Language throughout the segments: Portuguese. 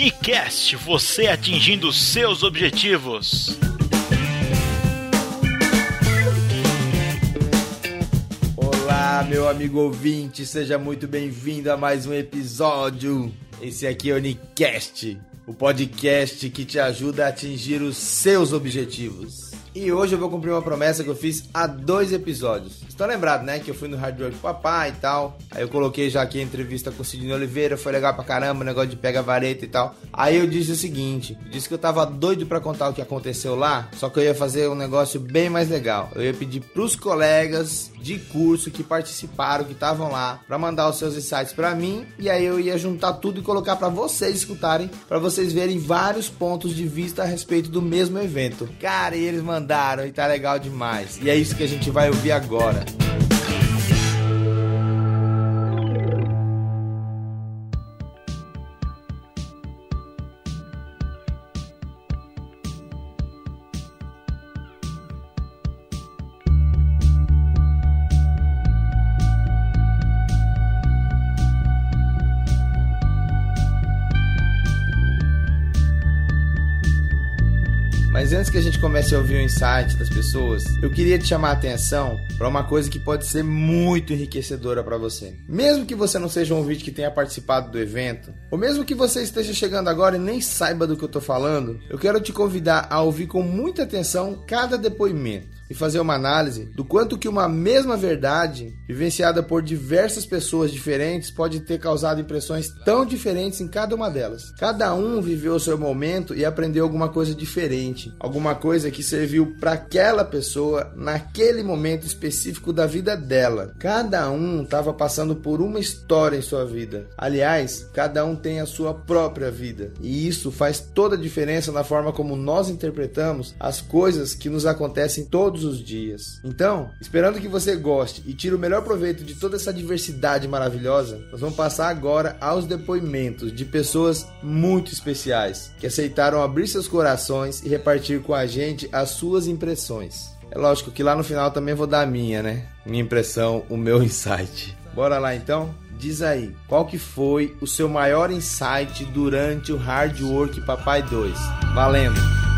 Unicast, você atingindo seus objetivos. Olá, meu amigo ouvinte, seja muito bem-vindo a mais um episódio. Esse aqui é o Unicast, o podcast que te ajuda a atingir os seus objetivos. E hoje eu vou cumprir uma promessa que eu fiz há dois episódios. Estão lembrados, né? Que eu fui no Hard Work Papai e tal. Aí eu coloquei já aqui a entrevista com o Sidney Oliveira. Foi legal pra caramba, o negócio de pega vareta e tal. Aí eu disse o seguinte: disse que eu tava doido para contar o que aconteceu lá. Só que eu ia fazer um negócio bem mais legal. Eu ia pedir pros colegas de curso que participaram, que estavam lá, para mandar os seus insights para mim. E aí eu ia juntar tudo e colocar para vocês escutarem, para vocês verem vários pontos de vista a respeito do mesmo evento. Cara, e eles mandaram mandaram e tá legal demais. E é isso que a gente vai ouvir agora. Mas antes que a gente comece a ouvir o insight das pessoas, eu queria te chamar a atenção para uma coisa que pode ser muito enriquecedora para você. Mesmo que você não seja um ouvinte que tenha participado do evento, ou mesmo que você esteja chegando agora e nem saiba do que eu tô falando, eu quero te convidar a ouvir com muita atenção cada depoimento e fazer uma análise do quanto que uma mesma verdade, vivenciada por diversas pessoas diferentes, pode ter causado impressões tão diferentes em cada uma delas. Cada um viveu o seu momento e aprendeu alguma coisa diferente, alguma coisa que serviu para aquela pessoa naquele momento específico da vida dela. Cada um estava passando por uma história em sua vida. Aliás, cada um tem a sua própria vida, e isso faz toda a diferença na forma como nós interpretamos as coisas que nos acontecem todos todos os dias. Então, esperando que você goste e tire o melhor proveito de toda essa diversidade maravilhosa, nós vamos passar agora aos depoimentos de pessoas muito especiais que aceitaram abrir seus corações e repartir com a gente as suas impressões. É lógico que lá no final também vou dar a minha, né? Minha impressão, o meu insight. Bora lá então? Diz aí, qual que foi o seu maior insight durante o Hard Work Papai 2? Valendo!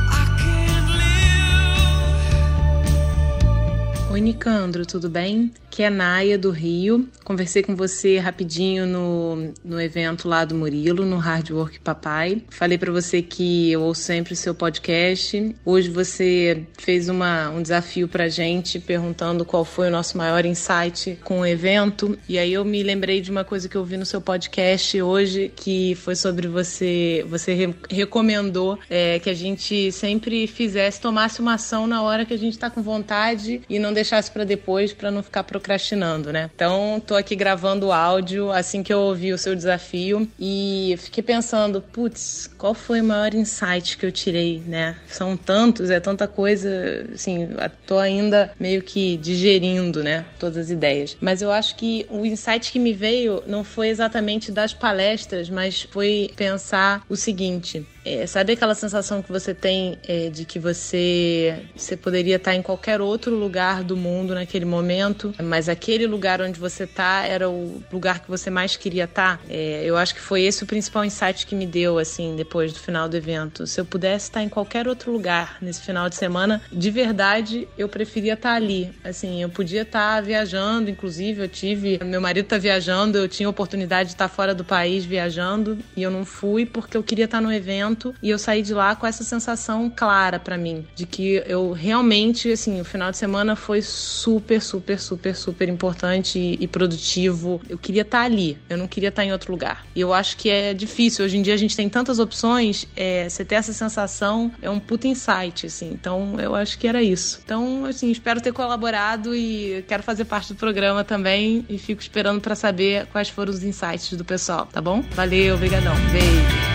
Oi, Nicandro, tudo bem? Que é Naya do Rio. Conversei com você rapidinho no, no evento lá do Murilo, no Hard Work Papai. Falei para você que eu ouço sempre o seu podcast. Hoje você fez uma, um desafio pra gente perguntando qual foi o nosso maior insight com o evento. E aí eu me lembrei de uma coisa que eu vi no seu podcast hoje, que foi sobre você. Você re recomendou é, que a gente sempre fizesse, tomasse uma ação na hora que a gente tá com vontade e não deixasse para depois para não ficar procrastinando, né? Então, tô aqui gravando o áudio assim que eu ouvi o seu desafio e fiquei pensando, putz, qual foi o maior insight que eu tirei, né? São tantos, é tanta coisa, assim, tô ainda meio que digerindo, né, todas as ideias. Mas eu acho que o insight que me veio não foi exatamente das palestras, mas foi pensar o seguinte: é, sabe aquela sensação que você tem é, de que você, você poderia estar em qualquer outro lugar do mundo naquele momento, mas aquele lugar onde você está era o lugar que você mais queria estar? É, eu acho que foi esse o principal insight que me deu, assim, depois do final do evento. Se eu pudesse estar em qualquer outro lugar nesse final de semana, de verdade, eu preferia estar ali. Assim, eu podia estar viajando, inclusive, eu tive. Meu marido está viajando, eu tinha oportunidade de estar fora do país viajando e eu não fui porque eu queria estar no evento evento e eu saí de lá com essa sensação clara para mim de que eu realmente, assim, o final de semana foi super, super, super, super importante e, e produtivo. Eu queria estar tá ali, eu não queria estar tá em outro lugar. E eu acho que é difícil. Hoje em dia a gente tem tantas opções, é, você ter essa sensação é um puta insight, assim. Então eu acho que era isso. Então, assim, espero ter colaborado e quero fazer parte do programa também e fico esperando para saber quais foram os insights do pessoal, tá bom? Valeu, obrigadão. Beijo.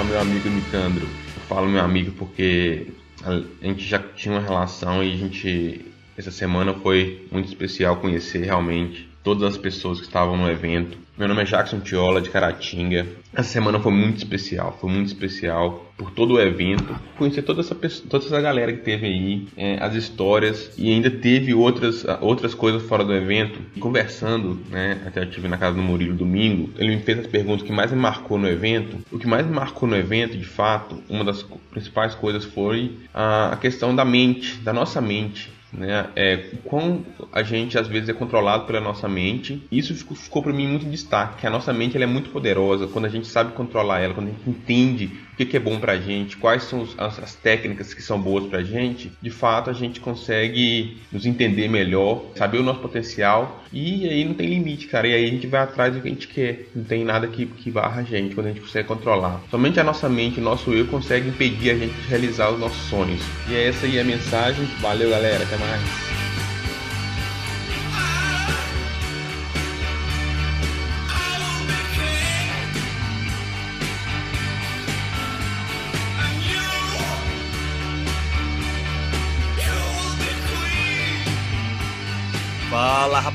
Fala meu amigo Nicandro. Eu falo meu amigo porque a gente já tinha uma relação e a gente essa semana foi muito especial conhecer realmente todas as pessoas que estavam no evento Meu nome é Jackson Tiola, de Caratinga. Essa semana foi muito especial, foi muito especial por todo o evento. Conhecer toda essa, toda essa galera que teve aí, é, as histórias e ainda teve outras, outras coisas fora do evento. Conversando, né, até eu estive na casa do Murilo domingo, ele me fez as perguntas que mais me marcou no evento. O que mais me marcou no evento, de fato, uma das principais coisas foi a questão da mente, da nossa mente né? É, quão a gente às vezes é controlado pela nossa mente. Isso ficou, ficou para mim muito em destaque, que a nossa mente ela é muito poderosa quando a gente sabe controlar ela, quando a gente entende que, que é bom para a gente, quais são as, as, técnicas que são boas para a gente. De fato, a gente consegue nos entender melhor, saber o nosso potencial e aí não tem limite, cara. E aí a gente vai atrás do que a gente quer. Não tem nada que, que barra a gente quando a gente consegue controlar. Somente a nossa mente, o nosso eu consegue impedir a gente de realizar os nossos sonhos. E é essa aí a mensagem. Valeu, galera. Até mais.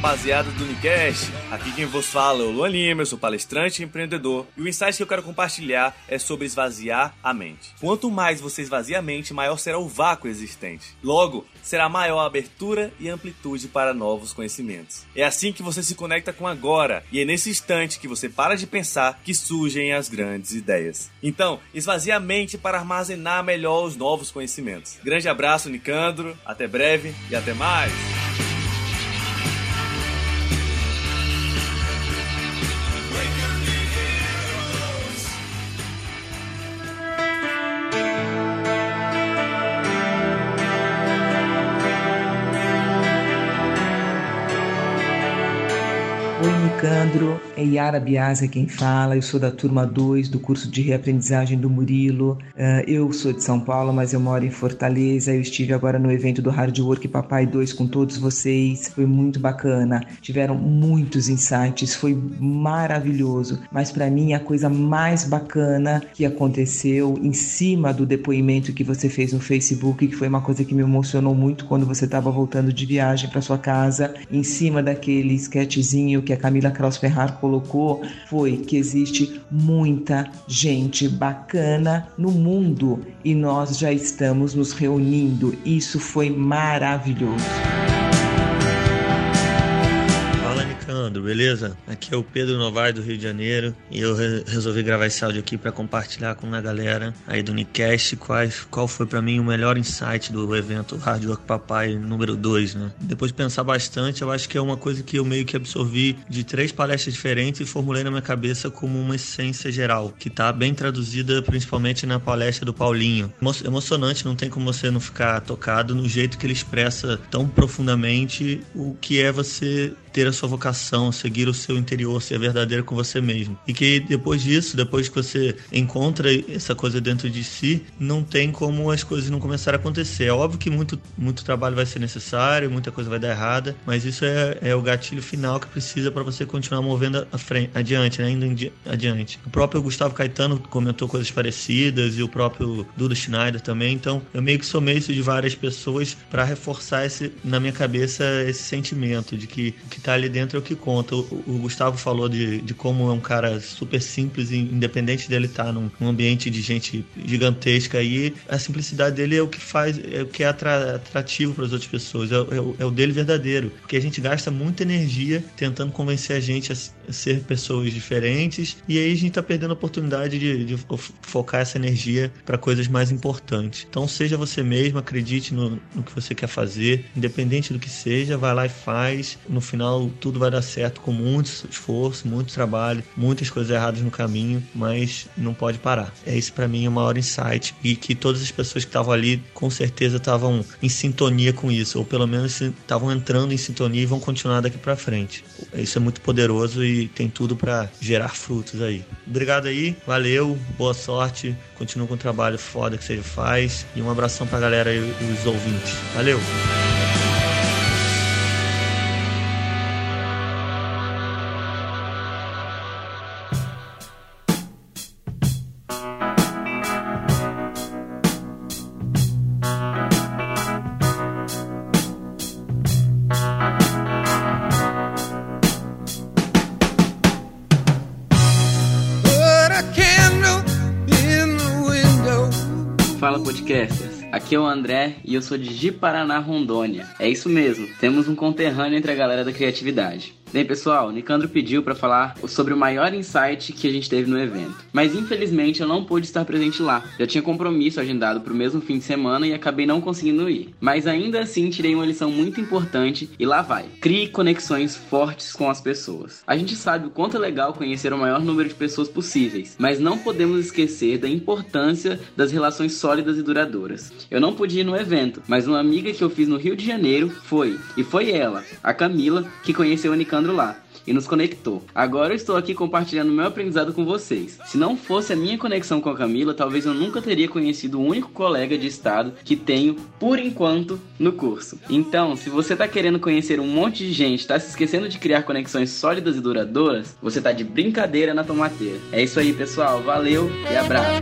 Rapaziada do Unicast, aqui quem vos fala é o Luan Lima, eu sou palestrante e empreendedor e o insight que eu quero compartilhar é sobre esvaziar a mente. Quanto mais você esvazia a mente, maior será o vácuo existente. Logo, será maior a abertura e amplitude para novos conhecimentos. É assim que você se conecta com agora e é nesse instante que você para de pensar que surgem as grandes ideias. Então, esvazie a mente para armazenar melhor os novos conhecimentos. Grande abraço, Nicandro, até breve e até mais! Leandro, é Yara Biasa quem fala, eu sou da turma 2 do curso de reaprendizagem do Murilo. Uh, eu sou de São Paulo, mas eu moro em Fortaleza. Eu estive agora no evento do Hard Work Papai 2 com todos vocês. Foi muito bacana. Tiveram muitos insights, foi maravilhoso. Mas para mim a coisa mais bacana que aconteceu em cima do depoimento que você fez no Facebook, que foi uma coisa que me emocionou muito quando você estava voltando de viagem para sua casa, em cima daquele sketchzinho que a Camila Kraus Ferrar colocou foi que existe muita gente bacana no mundo e nós já estamos nos reunindo. Isso foi maravilhoso. Leandro, beleza? Aqui é o Pedro Novaes do Rio de Janeiro e eu re resolvi gravar esse áudio aqui para compartilhar com a galera aí do Unicast qual, foi para mim o melhor insight do evento Hard Work Papai número 2, né? Depois de pensar bastante, eu acho que é uma coisa que eu meio que absorvi de três palestras diferentes e formulei na minha cabeça como uma essência geral, que tá bem traduzida principalmente na palestra do Paulinho. Emo emocionante, não tem como você não ficar tocado no jeito que ele expressa tão profundamente o que é você ter a sua vocação, seguir o seu interior, ser verdadeiro com você mesmo. E que depois disso, depois que você encontra essa coisa dentro de si, não tem como as coisas não começarem a acontecer. É óbvio que muito, muito trabalho vai ser necessário, muita coisa vai dar errada, mas isso é, é o gatilho final que precisa para você continuar movendo a frente, adiante, né? indo adiante. O próprio Gustavo Caetano comentou coisas parecidas e o próprio Duda Schneider também, então eu meio que somei isso de várias pessoas para reforçar esse, na minha cabeça esse sentimento de que, que tá ali dentro é o que conta. O, o Gustavo falou de, de como é um cara super simples, independente dele estar tá num, num ambiente de gente gigantesca e a simplicidade dele é o que faz, é o que é atrativo para as outras pessoas, é, é, é, o dele verdadeiro, porque a gente gasta muita energia tentando convencer a gente a ser pessoas diferentes e aí a gente está perdendo a oportunidade de, de focar essa energia para coisas mais importantes. Então seja você mesmo, acredite no, no que você quer fazer, independente do que seja, vai lá e faz. No final tudo vai dar certo com muito esforço, muito trabalho, muitas coisas erradas no caminho, mas não pode parar. É isso para mim o maior insight e que todas as pessoas que estavam ali com certeza estavam em sintonia com isso, ou pelo menos estavam entrando em sintonia e vão continuar daqui para frente. Isso é muito poderoso e tem tudo para gerar frutos aí. Obrigado aí, valeu, boa sorte, continua com o trabalho foda que você faz e um abração pra galera e os ouvintes. Valeu! Fala podcasters. Aqui é o André e eu sou de Ji-Paraná, Rondônia. É isso mesmo, temos um conterrâneo entre a galera da criatividade. Bem, pessoal, Nicandro pediu para falar sobre o maior insight que a gente teve no evento. Mas infelizmente eu não pude estar presente lá. Já tinha compromisso agendado para o mesmo fim de semana e acabei não conseguindo ir. Mas ainda assim tirei uma lição muito importante e lá vai. Crie conexões fortes com as pessoas. A gente sabe o quanto é legal conhecer o maior número de pessoas possíveis, mas não podemos esquecer da importância das relações sólidas e duradouras. Eu não pude ir no evento, mas uma amiga que eu fiz no Rio de Janeiro foi, e foi ela, a Camila, que conheceu o Nicandro lá e nos conectou. Agora eu estou aqui compartilhando meu aprendizado com vocês. Se não fosse a minha conexão com a Camila, talvez eu nunca teria conhecido o único colega de estado que tenho, por enquanto, no curso. Então, se você está querendo conhecer um monte de gente, está se esquecendo de criar conexões sólidas e duradouras, você está de brincadeira na tomateira. É isso aí, pessoal. Valeu e abraço.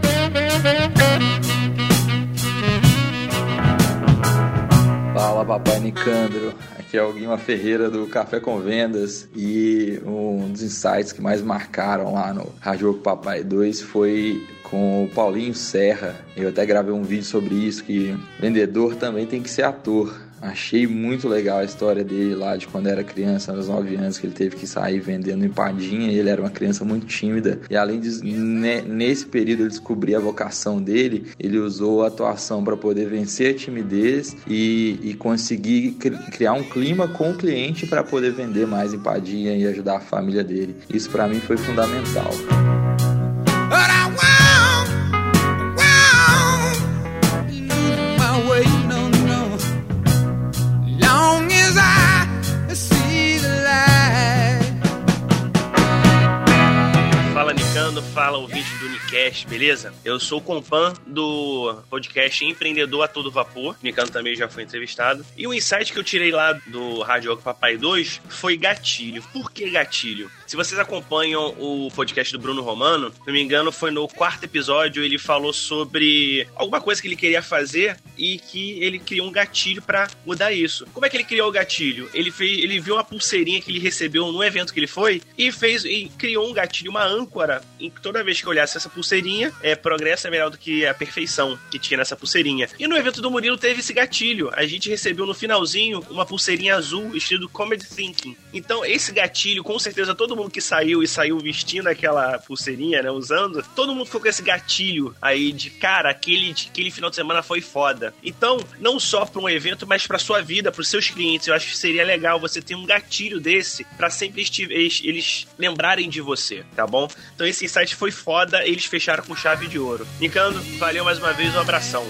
Fala, papai Nicandro. Aqui é o Guima Ferreira do Café com Vendas e um dos insights que mais marcaram lá no Rádio Papai 2 foi com o Paulinho Serra. Eu até gravei um vídeo sobre isso que vendedor também tem que ser ator. Achei muito legal a história dele lá de quando era criança, aos 9 anos, que ele teve que sair vendendo empadinha. Ele era uma criança muito tímida. E além de, nesse período, ele descobrir a vocação dele, ele usou a atuação para poder vencer a timidez e, e conseguir criar um clima com o cliente para poder vender mais empadinha e ajudar a família dele. Isso para mim foi fundamental. Fala ouvinte do Unicast, beleza? Eu sou o compan do podcast Empreendedor a Todo Vapor. Nicano também já foi entrevistado. E o insight que eu tirei lá do Rádio Papai 2 foi gatilho. Por que gatilho? Se vocês acompanham o podcast do Bruno Romano, se não me engano, foi no quarto episódio, ele falou sobre alguma coisa que ele queria fazer e que ele criou um gatilho para mudar isso. Como é que ele criou o gatilho? Ele fez, ele viu uma pulseirinha que ele recebeu no evento que ele foi e fez e criou um gatilho, uma âncora, em que toda vez que olhasse essa pulseirinha, é progresso é melhor do que a perfeição que tinha nessa pulseirinha. E no evento do Murilo teve esse gatilho. A gente recebeu no finalzinho uma pulseirinha azul estilo Comedy Thinking. Então esse gatilho, com certeza todo mundo que saiu e saiu vestindo aquela pulseirinha, né? Usando, todo mundo ficou com esse gatilho aí de cara, aquele, aquele final de semana foi foda. Então, não só para um evento, mas para sua vida, para os seus clientes. Eu acho que seria legal você ter um gatilho desse para sempre eles lembrarem de você, tá bom? Então esse insight foi foda, eles fecharam com chave de ouro. Nicando, valeu mais uma vez, um abração.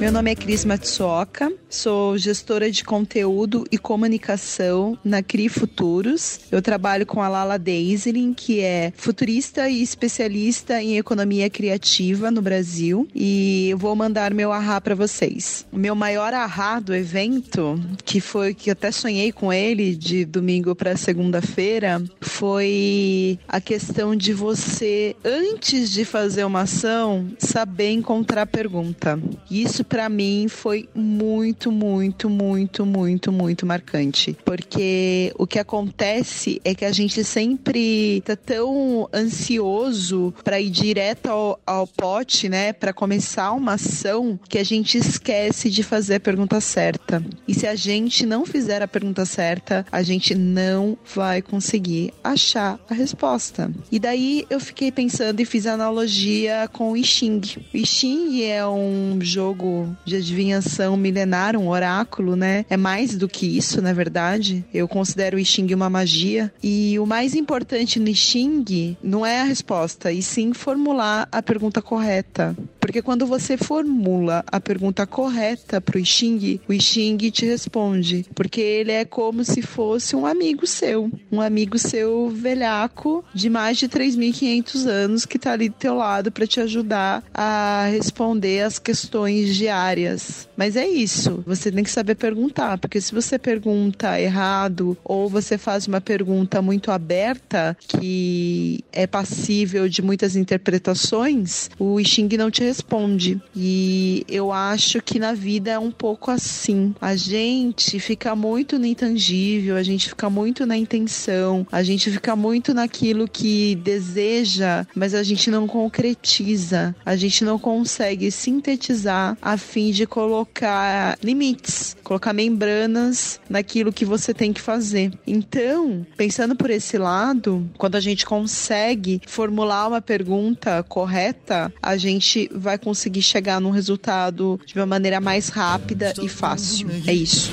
Meu nome é Cris Matsuoka, sou gestora de conteúdo e comunicação na CRI Futuros. Eu trabalho com a Lala Deiselin, que é futurista e especialista em economia criativa no Brasil. E vou mandar meu ahá para vocês. O meu maior ahá do evento, que foi que até sonhei com ele de domingo para segunda-feira, foi a questão de você, antes de fazer uma ação, saber encontrar pergunta. Isso para mim foi muito, muito, muito, muito, muito marcante. Porque o que acontece é que a gente sempre tá tão ansioso para ir direto ao, ao pote, né? Para começar uma ação que a gente esquece de fazer a pergunta certa. E se a gente não fizer a pergunta certa, a gente não vai conseguir achar a resposta. E daí eu fiquei pensando e fiz analogia com o I Ching. O I Ching é um jogo de adivinhação milenar, um oráculo, né? É mais do que isso, na verdade. Eu considero o I Ching uma magia. E o mais importante no I Ching não é a resposta, e sim formular a pergunta correta. Porque quando você formula a pergunta correta para o I Ching, o I Ching te responde. Porque ele é como se fosse um amigo seu. Um amigo seu velhaco de mais de 3.500 anos que está ali do teu lado para te ajudar a responder as questões diárias. Mas é isso, você tem que saber perguntar, porque se você pergunta errado ou você faz uma pergunta muito aberta que é passível de muitas interpretações, o Xing não te responde. E eu acho que na vida é um pouco assim. A gente fica muito no intangível, a gente fica muito na intenção, a gente fica muito naquilo que deseja, mas a gente não concretiza, a gente não consegue sintetizar a fim de colocar limites, colocar membranas naquilo que você tem que fazer. Então, pensando por esse lado, quando a gente consegue formular uma pergunta correta, a gente vai conseguir chegar num resultado de uma maneira mais rápida e fácil. É isso.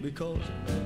Meu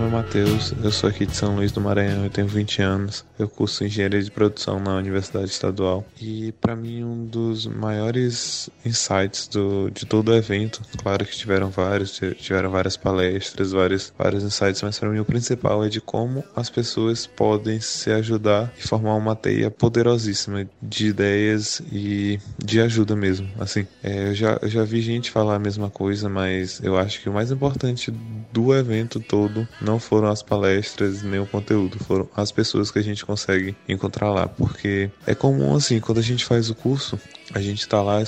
nome é Matheus, eu sou aqui de São Luís do Maranhão, eu tenho 20 anos, eu curso Engenharia de Produção na Universidade Estadual. E para mim um dos maiores insights do, de todo o evento, claro que tiveram vários, tiveram várias palestras, vários, vários insights, mas para mim o principal é de como as pessoas podem se ajudar e formar uma teia poderosíssima de ideias e de ajuda mesmo, assim, é, eu, já, eu já vi gente falar a mesma coisa, mas eu acho que o mais importante do evento todo não foram as palestras nem o conteúdo, foram as pessoas que a gente consegue encontrar lá, porque é comum assim, quando a gente faz o curso, a gente tá lá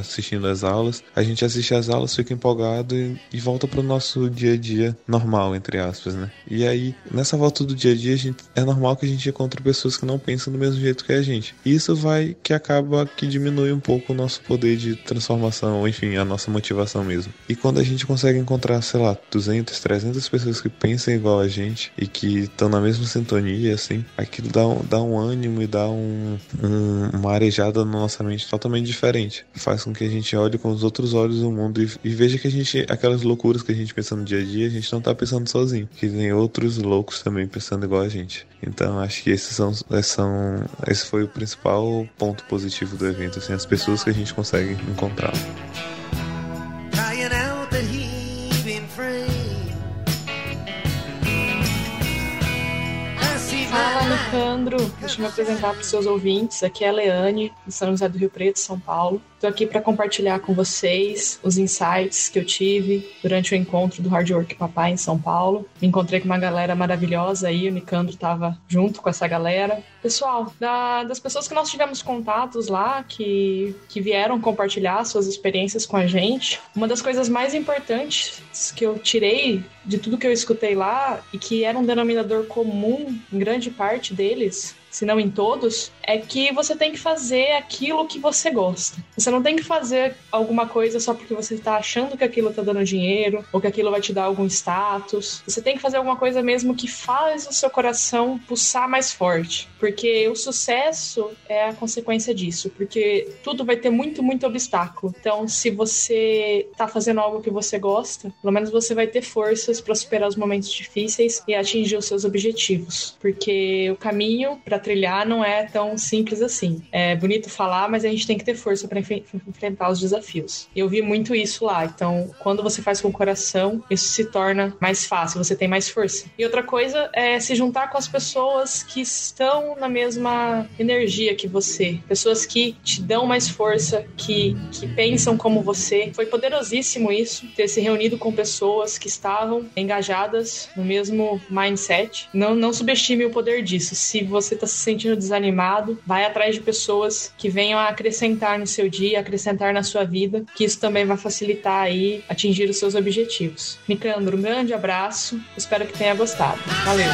assistindo as aulas, a gente assiste as aulas, fica empolgado e, e volta pro nosso dia a dia normal, entre aspas, né? E aí, nessa volta do dia a dia, a gente, é normal que a gente encontre pessoas que não pensam do mesmo jeito que a gente. E isso vai que acaba que diminui um pouco o nosso poder de transformação, enfim, a nossa motivação mesmo. E quando a gente consegue encontrar, sei lá, 200, 300 pessoas que pensam igual a gente e que estão na mesma sintonia, assim, aquilo dá um, dá um ânimo e dá um, um, uma arejada na nossa mente totalmente diferente. Faz com que a gente olhe com os outros olhos o mundo e, e, veja que a gente, aquelas loucuras que a gente pensa no dia a dia, a gente não tá pensando sozinho. Que tem outros loucos também pensando igual a gente. Então acho que esses são, são esse foi o principal ponto positivo do evento, assim, as pessoas que a gente consegue encontrar. Alejandro. Deixa eu me apresentar para os seus ouvintes. Aqui é a Leane, de São José do Rio Preto, São Paulo. Estou aqui para compartilhar com vocês os insights que eu tive durante o encontro do Hard Work Papai em São Paulo. Me encontrei com uma galera maravilhosa aí, o Nicandro estava junto com essa galera. Pessoal, da, das pessoas que nós tivemos contatos lá, que, que vieram compartilhar suas experiências com a gente, uma das coisas mais importantes que eu tirei de tudo que eu escutei lá e que era um denominador comum em grande parte deles kids se não em todos, é que você tem que fazer aquilo que você gosta. Você não tem que fazer alguma coisa só porque você está achando que aquilo está dando dinheiro ou que aquilo vai te dar algum status. Você tem que fazer alguma coisa mesmo que faz o seu coração pulsar mais forte, porque o sucesso é a consequência disso, porque tudo vai ter muito, muito obstáculo. Então, se você está fazendo algo que você gosta, pelo menos você vai ter forças para superar os momentos difíceis e atingir os seus objetivos, porque o caminho para trilhar não é tão simples assim. É bonito falar, mas a gente tem que ter força para enf enfrentar os desafios. Eu vi muito isso lá. Então, quando você faz com o coração, isso se torna mais fácil, você tem mais força. E outra coisa é se juntar com as pessoas que estão na mesma energia que você, pessoas que te dão mais força, que, que pensam como você. Foi poderosíssimo isso, ter se reunido com pessoas que estavam engajadas no mesmo mindset. Não, não subestime o poder disso. Se você está se sentindo desanimado, vai atrás de pessoas que venham a acrescentar no seu dia, acrescentar na sua vida, que isso também vai facilitar aí atingir os seus objetivos. Nicandro, um grande abraço, espero que tenha gostado. Valeu!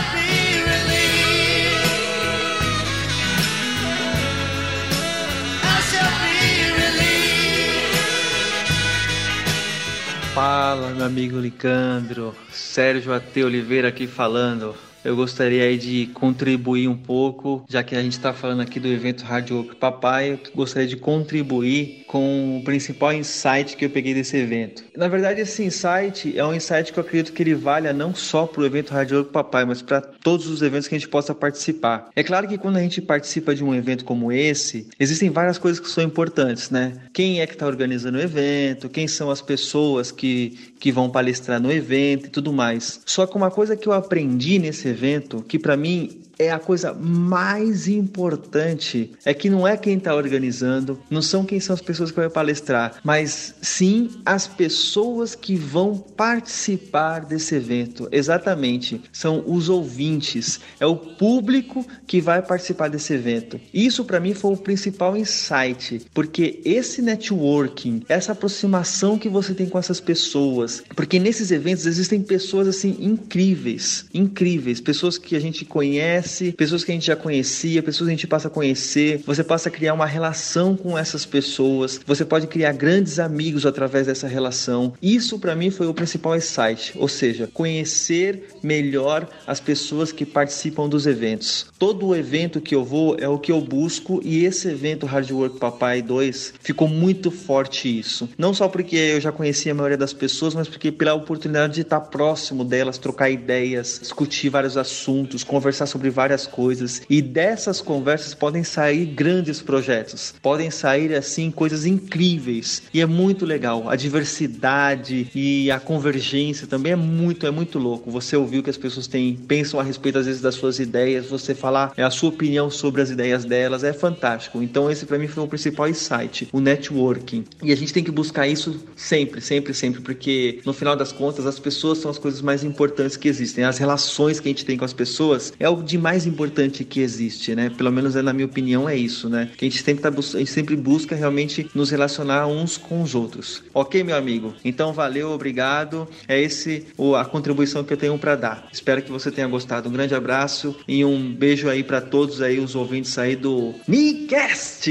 Fala, meu amigo Licandro, Sérgio Ate Oliveira aqui falando eu gostaria aí de contribuir um pouco, já que a gente está falando aqui do evento Hard Work Papai, eu gostaria de contribuir com o principal insight que eu peguei desse evento. Na verdade, esse insight é um insight que eu acredito que ele valha não só para o evento Hard Work Papai, mas para todos os eventos que a gente possa participar. É claro que quando a gente participa de um evento como esse, existem várias coisas que são importantes, né? Quem é que está organizando o evento, quem são as pessoas que, que vão palestrar no evento e tudo mais. Só que uma coisa que eu aprendi nesse evento, que para mim é a coisa mais importante. É que não é quem está organizando, não são quem são as pessoas que vão palestrar, mas sim as pessoas que vão participar desse evento. Exatamente, são os ouvintes, é o público que vai participar desse evento. Isso para mim foi o principal insight, porque esse networking, essa aproximação que você tem com essas pessoas, porque nesses eventos existem pessoas assim incríveis, incríveis, pessoas que a gente conhece, pessoas que a gente já conhecia, pessoas que a gente passa a conhecer, você passa a criar uma relação com essas pessoas, você pode criar grandes amigos através dessa relação. Isso para mim foi o principal insight, ou seja, conhecer melhor as pessoas que participam dos eventos. Todo o evento que eu vou é o que eu busco e esse evento Hard Work Papai 2 ficou muito forte isso. Não só porque eu já conhecia a maioria das pessoas, mas porque pela oportunidade de estar próximo delas, trocar ideias, discutir vários assuntos, conversar sobre várias coisas e dessas conversas podem sair grandes projetos, podem sair assim coisas incríveis e é muito legal. A diversidade e a convergência também é muito, é muito louco. Você ouviu que as pessoas têm, pensam a respeito às vezes das suas ideias, você falar é a sua opinião sobre as ideias delas é fantástico. Então esse para mim foi o principal insight, o networking. E a gente tem que buscar isso sempre, sempre, sempre, porque no final das contas as pessoas são as coisas mais importantes que existem. As relações que a gente tem com as pessoas é o de mais importante que existe, né? Pelo menos é na minha opinião é isso, né? Que a gente sempre tá, a gente sempre busca realmente nos relacionar uns com os outros. OK, meu amigo? Então valeu, obrigado. É esse a contribuição que eu tenho para dar. Espero que você tenha gostado. Um grande abraço e um beijo aí para todos aí os ouvintes aí do Micast.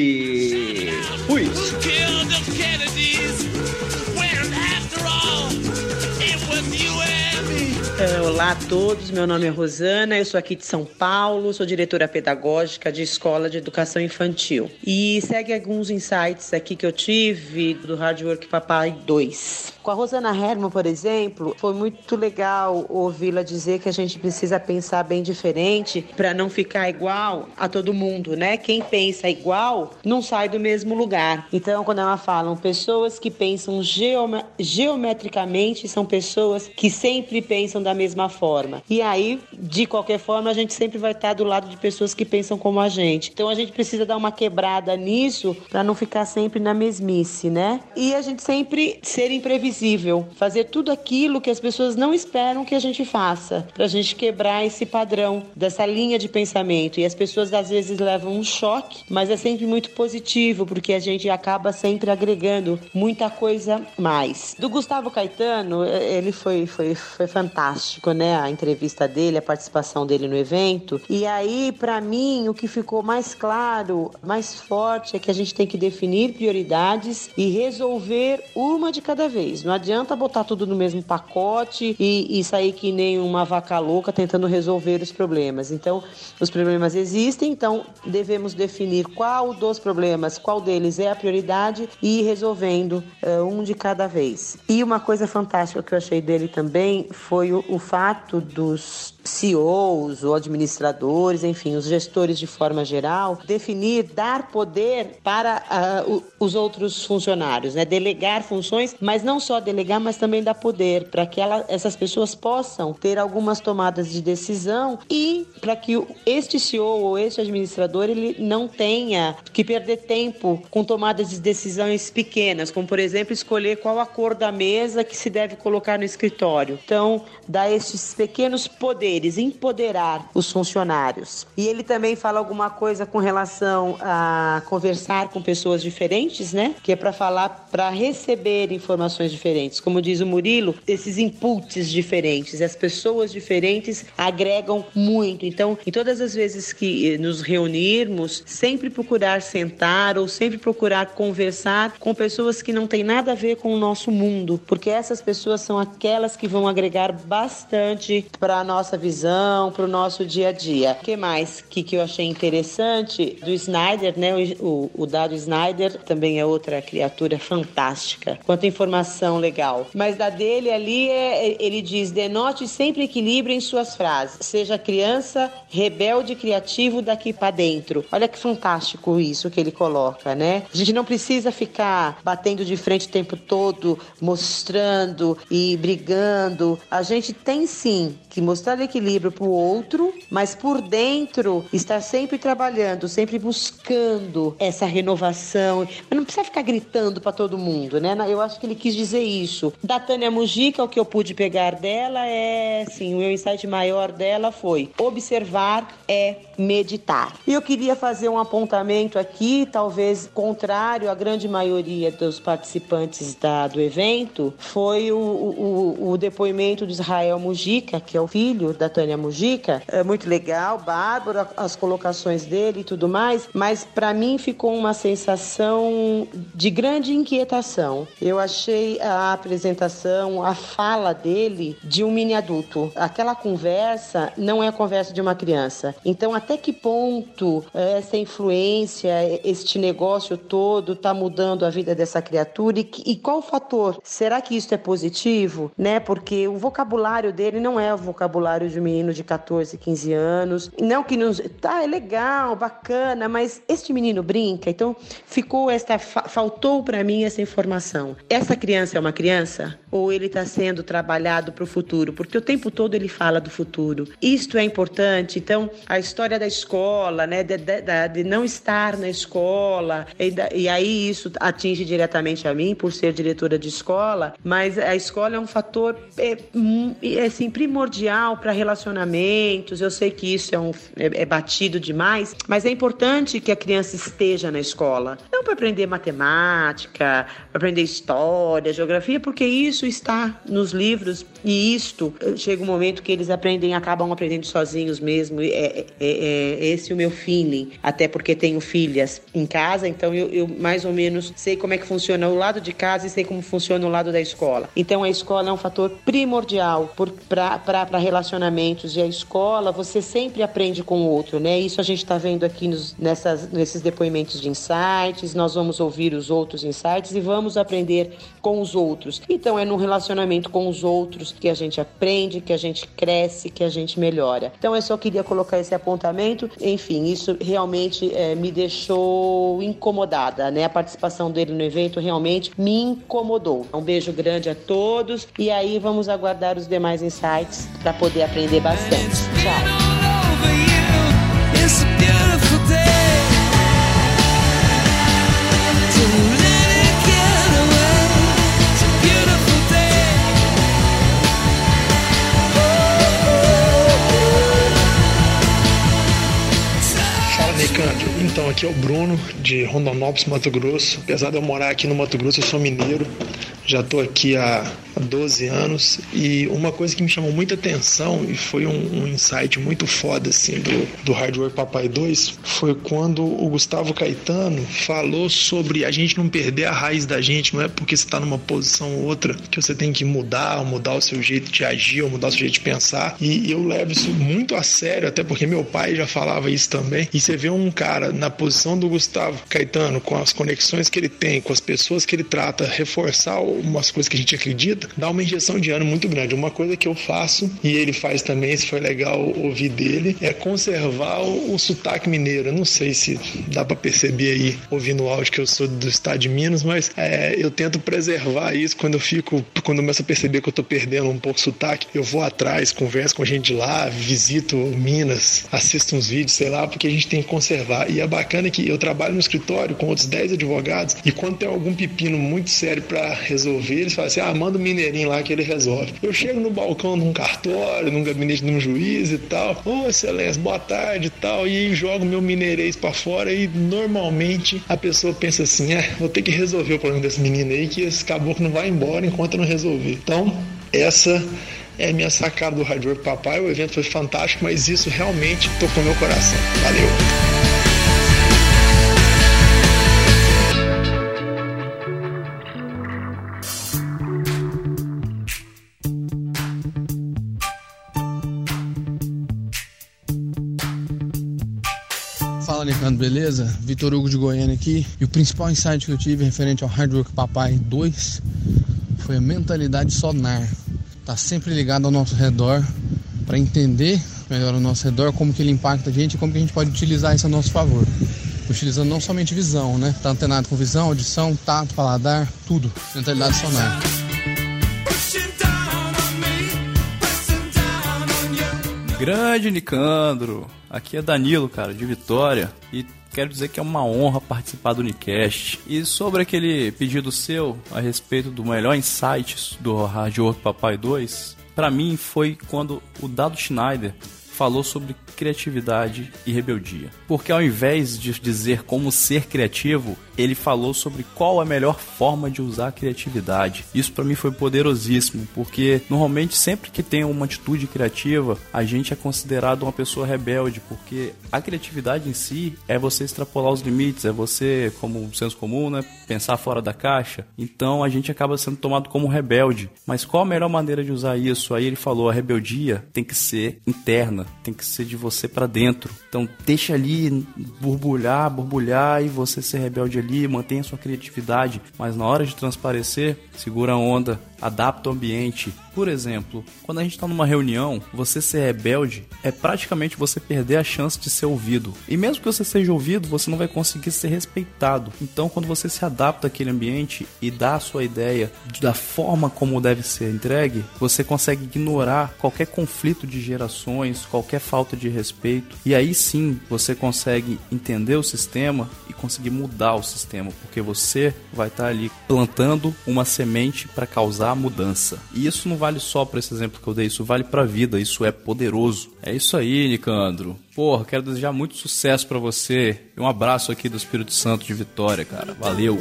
Fui. Olá a todos, meu nome é Rosana, eu sou aqui de São Paulo, sou diretora pedagógica de Escola de Educação Infantil. E segue alguns insights aqui que eu tive do Hard Work Papai 2. Com a Rosana Herman, por exemplo, foi muito legal ouvi-la dizer que a gente precisa pensar bem diferente para não ficar igual a todo mundo, né? Quem pensa igual não sai do mesmo lugar. Então, quando ela fala pessoas que pensam geome geometricamente, são pessoas que sempre pensam da mesma forma. E aí, de qualquer forma, a gente sempre vai estar do lado de pessoas que pensam como a gente. Então, a gente precisa dar uma quebrada nisso para não ficar sempre na mesmice, né? E a gente sempre ser imprevisível previsível, fazer tudo aquilo que as pessoas não esperam que a gente faça, para a gente quebrar esse padrão dessa linha de pensamento. E as pessoas às vezes levam um choque, mas é sempre muito positivo, porque a gente acaba sempre agregando muita coisa mais. Do Gustavo Caetano, ele foi, foi, foi fantástico, né? A entrevista dele, a participação dele no evento. E aí, para mim, o que ficou mais claro, mais forte, é que a gente tem que definir prioridades e resolver uma de cada vez. Não adianta botar tudo no mesmo pacote e, e sair que nem uma vaca louca tentando resolver os problemas. Então, os problemas existem, então devemos definir qual dos problemas, qual deles é a prioridade e ir resolvendo uh, um de cada vez. E uma coisa fantástica que eu achei dele também foi o, o fato dos CEOs ou administradores, enfim, os gestores de forma geral, definir, dar poder para uh, os outros funcionários, né? delegar funções, mas não só delegar, mas também dar poder para que ela, essas pessoas possam ter algumas tomadas de decisão e para que este CEO ou este administrador ele não tenha que perder tempo com tomadas de decisões pequenas, como por exemplo escolher qual a cor da mesa que se deve colocar no escritório. Então, dar estes pequenos poderes, empoderar os funcionários. E ele também fala alguma coisa com relação a conversar com pessoas diferentes, né? Que é para falar, para receber informações diferentes. Como diz o Murilo, esses inputs diferentes, as pessoas diferentes agregam muito. Então, em todas as vezes que nos reunirmos, sempre procurar sentar ou sempre procurar conversar com pessoas que não têm nada a ver com o nosso mundo, porque essas pessoas são aquelas que vão agregar bastante para a nossa visão, para o nosso dia a dia. O que mais que, que eu achei interessante do Snyder, né? O, o, o dado Snyder também é outra criatura fantástica. Quanta informação legal. Mas da dele ali, é, ele diz: denote sempre equilíbrio em suas frases. Seja criança, rebelde, criativo daqui para dentro. Olha que fantástico isso que ele coloca, né? A gente não precisa ficar batendo de frente o tempo todo, mostrando e brigando. A gente tem sim que mostrar equilíbrio para o outro, mas por dentro estar sempre trabalhando, sempre buscando essa renovação. Mas não precisa ficar gritando para todo mundo, né? Eu acho que ele quis dizer isso. Da Tânia Mujica, o que eu pude pegar dela é, sim, o meu insight maior dela foi observar é meditar. E eu queria fazer um apontamento aqui, talvez contrário à grande maioria dos participantes da, do evento, foi o, o, o depoimento de Israel Mujica, que é o filho da Tânia Mujica. É muito legal, bárbaro, as colocações dele e tudo mais, mas para mim ficou uma sensação de grande inquietação. Eu achei a apresentação, a fala dele de um mini adulto. Aquela conversa não é a conversa de uma criança. Então, até que ponto é, essa influência, este negócio todo está mudando a vida dessa criatura e, e qual o fator? Será que isso é positivo? Né? Porque o vocabulário dele não é o vocabulário de um menino de 14, 15 anos. Não que não. Tá, é legal, bacana, mas este menino brinca. Então, ficou esta. Faltou para mim essa informação. Essa criança é uma criança? Ou ele está sendo trabalhado para o futuro? Porque o tempo todo ele fala do futuro. Isto é importante. Então, a história da escola, né, de, de, de não estar na escola, e, e, aí isso atinge diretamente a mim, por ser diretora de escola, mas a escola é um fator é, é assim, primordial para relacionamentos. Eu sei que isso é, um, é, é batido demais, mas é importante que a criança esteja na escola. Não para aprender matemática, para aprender história, geografia, porque isso está nos livros e isto chega um momento que eles aprendem, acabam aprendendo sozinhos mesmo. É, é, é esse o meu feeling, até porque tenho filhas em casa, então eu, eu mais ou menos sei como é que funciona o lado de casa e sei como funciona o lado da escola. Então a escola é um fator primordial para relacionamentos e a escola você sempre aprende com o outro, né? Isso a gente está vendo aqui nos, nessas, nesses depoimentos de insights, nós vamos ouvir os outros insights e vamos aprender com os outros. Então é no relacionamento com os outros que a gente aprende, que a gente cresce, que a gente melhora. Então eu só queria colocar esse apontamento. Enfim, isso realmente é, me deixou incomodada, né? A participação dele no evento realmente me incomodou. Um beijo grande a todos e aí vamos aguardar os demais insights para poder aprender bastante. Tchau. Então, aqui é o Bruno, de Rondonópolis, Mato Grosso. Apesar de eu morar aqui no Mato Grosso, eu sou mineiro. Já estou aqui há 12 anos e uma coisa que me chamou muita atenção e foi um, um insight muito foda assim do, do Hardware Papai 2 foi quando o Gustavo Caetano falou sobre a gente não perder a raiz da gente, não é porque você está numa posição ou outra que você tem que mudar, mudar o seu jeito de agir, ou mudar o seu jeito de pensar. E eu levo isso muito a sério, até porque meu pai já falava isso também. E você vê um cara na posição do Gustavo Caetano, com as conexões que ele tem, com as pessoas que ele trata, reforçar umas coisas que a gente acredita, dá uma injeção de ânimo muito grande. Uma coisa que eu faço, e ele faz também, se foi legal ouvir dele, é conservar o, o sotaque mineiro. Não sei se dá para perceber aí, ouvindo o áudio, que eu sou do estado de Minas, mas é, eu tento preservar isso quando eu fico, quando eu começo a perceber que eu tô perdendo um pouco o sotaque, eu vou atrás, converso com a gente de lá, visito Minas, assisto uns vídeos, sei lá, porque a gente tem que conservar. E é bacana que eu trabalho no escritório com outros 10 advogados e quando tem algum pepino muito sério para resolver, eles falam assim: ah, manda o mineirinho lá que ele resolve. Eu chego no balcão de um cartório, num gabinete de um juiz e tal, ô oh, excelência, boa tarde e tal, e jogo meu mineirês para fora e normalmente a pessoa pensa assim: é, vou ter que resolver o problema desse menino aí, que esse caboclo não vai embora enquanto eu não resolver. Então, essa é a minha sacada do Rádio Papai. O evento foi fantástico, mas isso realmente tocou meu coração. Valeu! Beleza? Vitor Hugo de Goiânia aqui. E o principal insight que eu tive referente ao Hard Work Papai 2 foi a mentalidade sonar. Tá sempre ligado ao nosso redor para entender melhor o nosso redor, como que ele impacta a gente e como que a gente pode utilizar isso a nosso favor. Utilizando não somente visão, né? Tá antenado com visão, audição, tato, paladar, tudo. Mentalidade sonar. Grande Nicandro, aqui é Danilo, cara, de Vitória. E quero dizer que é uma honra participar do Unicast. E sobre aquele pedido seu a respeito do melhor insights do Hard Work Papai 2, para mim foi quando o Dado Schneider falou sobre criatividade e rebeldia. Porque ao invés de dizer como ser criativo, ele falou sobre qual a melhor forma de usar a criatividade. Isso para mim foi poderosíssimo, porque normalmente sempre que tem uma atitude criativa, a gente é considerado uma pessoa rebelde, porque a criatividade em si é você extrapolar os limites, é você, como um senso comum, né, pensar fora da caixa. Então a gente acaba sendo tomado como rebelde. Mas qual a melhor maneira de usar isso? Aí ele falou, a rebeldia tem que ser interna, tem que ser de você para dentro. Então deixa ali borbulhar, borbulhar e você ser rebelde ali, mantenha sua criatividade, mas na hora de transparecer, segura a onda, adapta o ambiente. Por exemplo, quando a gente está numa reunião, você ser rebelde é praticamente você perder a chance de ser ouvido. E mesmo que você seja ouvido, você não vai conseguir ser respeitado. Então, quando você se adapta àquele ambiente e dá a sua ideia da forma como deve ser entregue, você consegue ignorar qualquer conflito de gerações, qualquer falta de respeito. E aí sim você consegue entender o sistema e conseguir mudar o sistema, porque você vai estar tá ali plantando uma semente para causar a mudança. E isso não vale só para esse exemplo que eu dei, isso vale para a vida, isso é poderoso. É isso aí, Nicandro. Porra, quero desejar muito sucesso para você. E um abraço aqui do Espírito Santo de Vitória, cara. Valeu.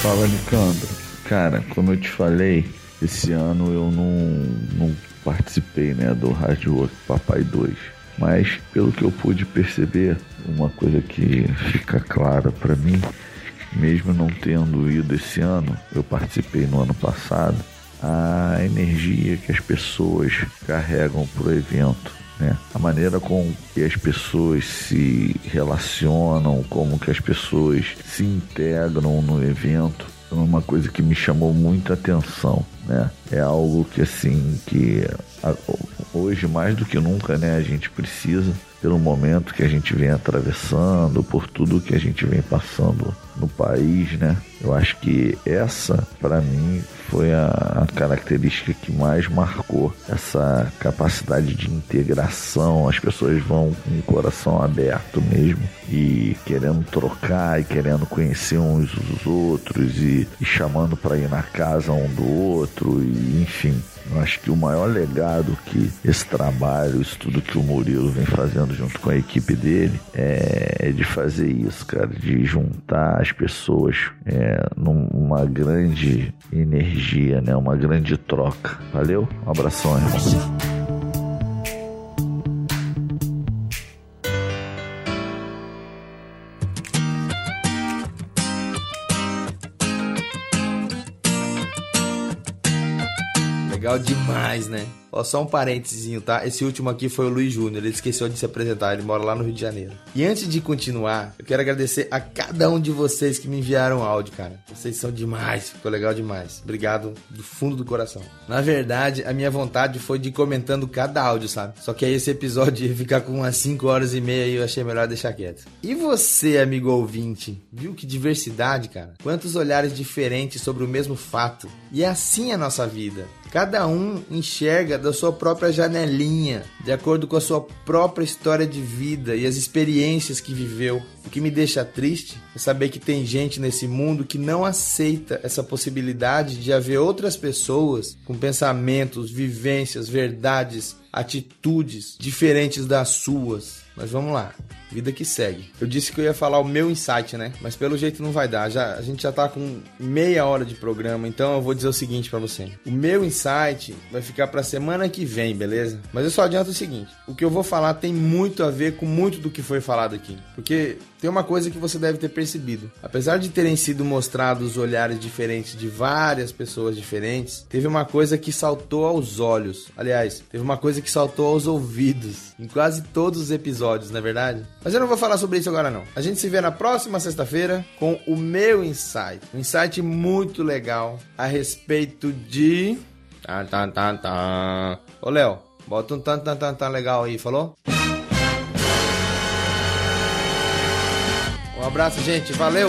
Fala, Nicandro. Cara, como eu te falei, esse ano eu não, não participei né, do Hard Work Papai 2. Mas pelo que eu pude perceber, uma coisa que fica clara para mim, mesmo não tendo ido esse ano, eu participei no ano passado, a energia que as pessoas carregam pro evento, né? A maneira com que as pessoas se relacionam, como que as pessoas se integram no evento, é uma coisa que me chamou muita atenção, né? É algo que assim que hoje mais do que nunca, né, a gente precisa pelo momento que a gente vem atravessando, por tudo que a gente vem passando no país, né? Eu acho que essa, para mim, foi a, característica que mais marcou essa capacidade de integração. As pessoas vão com o coração aberto mesmo e querendo trocar e querendo conhecer uns os outros e, e chamando para ir na casa um do outro e enfim. Eu acho que o maior legado que esse trabalho, isso tudo que o Murilo vem fazendo junto com a equipe dele, é, de fazer isso, cara, de juntar as pessoas é, numa grande energia, né? Uma grande troca. Valeu? Um abração, irmão. Legal demais, né? Ó, só um parênteses, tá? Esse último aqui foi o Luiz Júnior, ele esqueceu de se apresentar, ele mora lá no Rio de Janeiro. E antes de continuar, eu quero agradecer a cada um de vocês que me enviaram áudio, cara. Vocês são demais, ficou legal demais. Obrigado do fundo do coração. Na verdade, a minha vontade foi de ir comentando cada áudio, sabe? Só que aí esse episódio ia ficar com umas 5 horas e meia e eu achei melhor deixar quieto. E você, amigo ouvinte, viu que diversidade, cara? Quantos olhares diferentes sobre o mesmo fato? E é assim a nossa vida. Cada um enxerga da sua própria janelinha, de acordo com a sua própria história de vida e as experiências que viveu. O que me deixa triste é saber que tem gente nesse mundo que não aceita essa possibilidade de haver outras pessoas com pensamentos, vivências, verdades, atitudes diferentes das suas. Mas vamos lá. Vida que segue. Eu disse que eu ia falar o meu insight, né? Mas pelo jeito não vai dar. Já, a gente já tá com meia hora de programa, então eu vou dizer o seguinte para você. O meu insight vai ficar pra semana que vem, beleza? Mas eu só adianto o seguinte: o que eu vou falar tem muito a ver com muito do que foi falado aqui. Porque tem uma coisa que você deve ter percebido. Apesar de terem sido mostrados olhares diferentes de várias pessoas diferentes, teve uma coisa que saltou aos olhos. Aliás, teve uma coisa que saltou aos ouvidos em quase todos os episódios, não é verdade? Mas eu não vou falar sobre isso agora não. A gente se vê na próxima sexta-feira com o meu insight. Um insight muito legal a respeito de... Tan, tan, tan, tan. Ô, Léo, bota um tan, tan, tan, tan legal aí, falou? Um abraço, gente. Valeu!